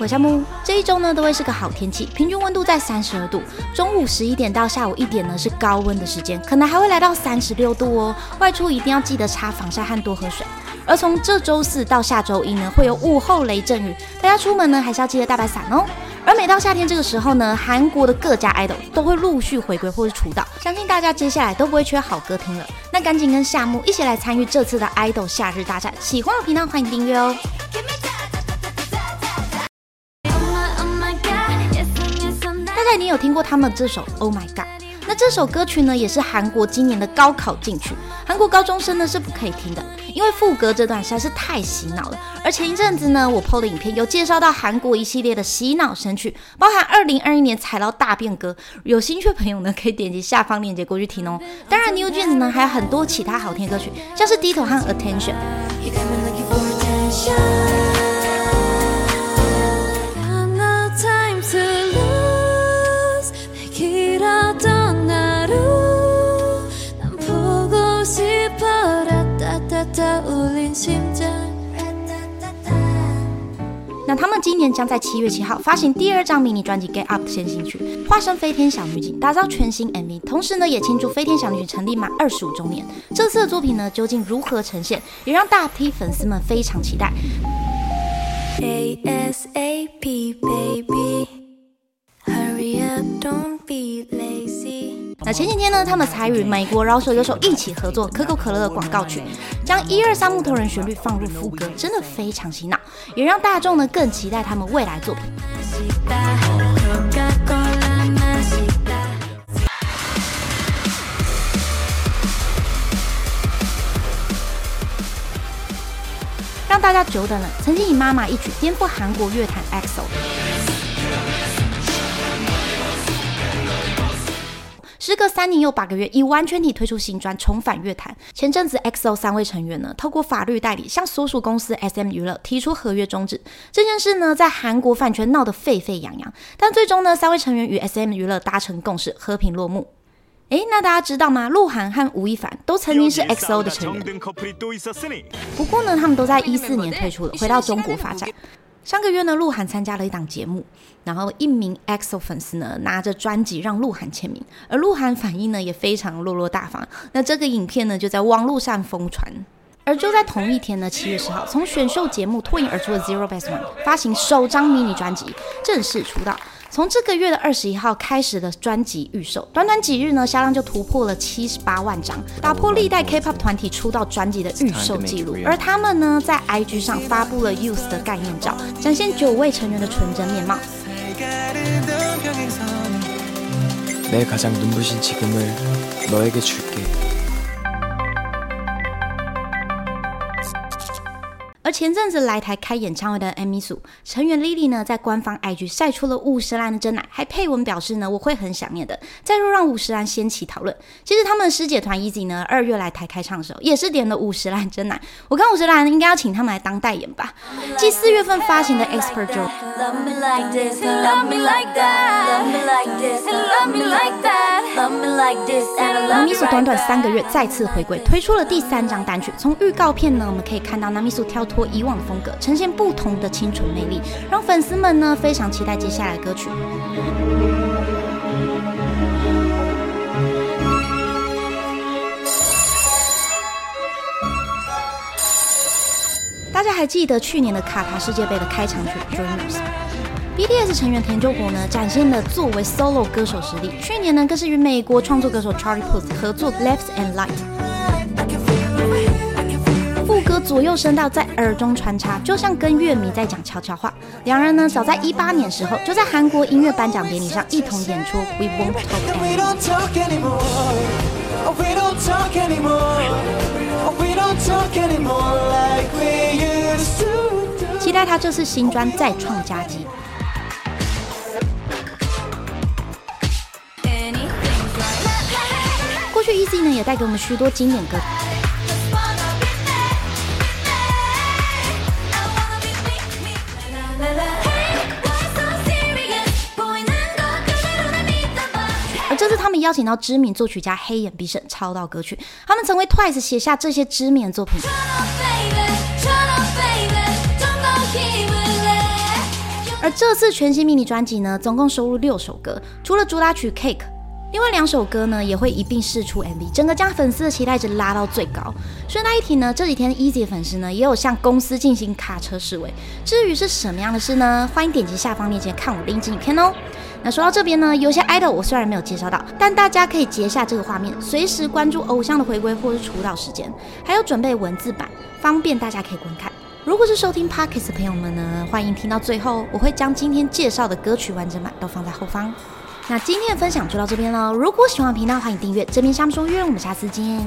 我夏木。这一周呢都会是个好天气，平均温度在三十二度。中午十一点到下午一点呢是高温的时间，可能还会来到三十六度哦。外出一定要记得擦防晒和多喝水。而从这周四到下周一呢，会有午后雷阵雨，大家出门呢还是要记得带把伞哦。而每到夏天这个时候呢，韩国的各家 idol 都会陆续回归或是出道，相信大家接下来都不会缺好歌听了。那赶紧跟夏木一起来参与这次的 idol 夏日大战，喜欢我频道欢迎订阅哦。你有听过他们这首 Oh My God。那这首歌曲呢，也是韩国今年的高考禁曲，韩国高中生呢是不可以听的，因为副歌这段实在是太洗脑了。而前一阵子呢，我 PO 的影片有介绍到韩国一系列的洗脑神曲，包含二零二一年踩到大变歌，有兴趣的朋友呢可以点击下方链接过去听哦。当然 New Jeans 呢还有很多其他好听歌曲，像是低头和 Attention。那他们今年将在七月七号发行第二张迷你专辑《Get Up》先行曲，化身飞天小女警，打造全新 MV，同时呢也庆祝飞天小女警成立满二十五周年。这次的作品呢究竟如何呈现，也让大批粉丝们非常期待。ASAP baby 前几天呢，他们才与美国饶舌歌手一起合作可口可乐的广告曲，将一二三木头人旋律放入副歌，真的非常洗脑，也让大众呢更期待他们未来作品。让大家久等了，曾经以妈妈一曲颠覆韩国乐坛 EXO。时隔三年又八个月，以完全体推出新专，重返乐坛。前阵子，XO 三位成员呢，透过法律代理向所属公司 SM 娱乐提出合约终止。这件事呢，在韩国饭圈闹得沸沸扬扬。但最终呢，三位成员与 SM 娱乐达成共识，和平落幕。诶，那大家知道吗？鹿晗和吴亦凡都曾经是 XO 的成员，不过呢，他们都在一四年退出了，回到中国发展。上个月呢，鹿晗参加了一档节目，然后一名 EXO 粉丝呢拿着专辑让鹿晗签名，而鹿晗反应呢也非常落落大方。那这个影片呢就在网络上疯传。而就在同一天呢，七月十号，从选秀节目脱颖而出的 Zero Best One 发行首张迷你专辑，正式出道。从这个月的二十一号开始的专辑预售，短短几日呢，销量就突破了七十八万张，打破历代 K-pop 团体出道专辑的预售记录。而他们呢，在 IG 上发布了 Youth 的概念照，展现九位成员的纯真面貌。前阵子来台开演唱会的 m i s u 成员 Lily 呢，在官方 IG 晒出了五十岚的真奶，还配文表示呢，我会很想念的。再入让五十岚掀起讨论。其实他们的师姐团 Easy 呢，二月来台开唱的时候，也是点了五十岚真奶。我看五十岚应该要请他们来当代言吧。继四月份发行的 Expert Joe。Namisu 短短三个月再次回归，推出了第三张单曲。从预告片呢，我们可以看到 Namisu 跳脱以往的风格，呈现不同的清纯魅力，让粉丝们呢非常期待接下来的歌曲。大家还记得去年的卡塔世界杯的开场曲《Dreamers》？BTS 成员田柾国呢，展现了作为 solo 歌手实力。去年呢，更是与美国创作歌手 Charlie Puth 合作《Left and Right》，副歌左右声道在耳中穿插，就像跟乐迷在讲悄悄话。两人呢，早在一八年时候，就在韩国音乐颁奖典礼上一同演出《We Won't Talk Anymore》。期待他这次新专再创佳绩。过去 Easy 呢也带给我们许多经典歌曲，而这次他们邀请到知名作曲家黑眼必胜抄到歌曲，他们曾为 Twice 写下这些知名的作品。而这次全新迷你专辑呢，总共收录六首歌，除了主打曲《Cake》。另外两首歌呢也会一并试出 MV，整个将粉丝的期待值拉到最高。顺带一提呢，这几天 Easy 粉丝呢也有向公司进行卡车示威。至于是什么样的事呢？欢迎点击下方链接看我另一支影片哦。那说到这边呢，有些 idol 我虽然没有介绍到，但大家可以截下这个画面，随时关注偶像的回归或是出道时间，还有准备文字版，方便大家可以观看。如果是收听 Pockets 的朋友们呢，欢迎听到最后，我会将今天介绍的歌曲完整版都放在后方。那今天的分享就到这边了。如果喜欢频道，欢迎订阅。这边项目说约，我们下次见。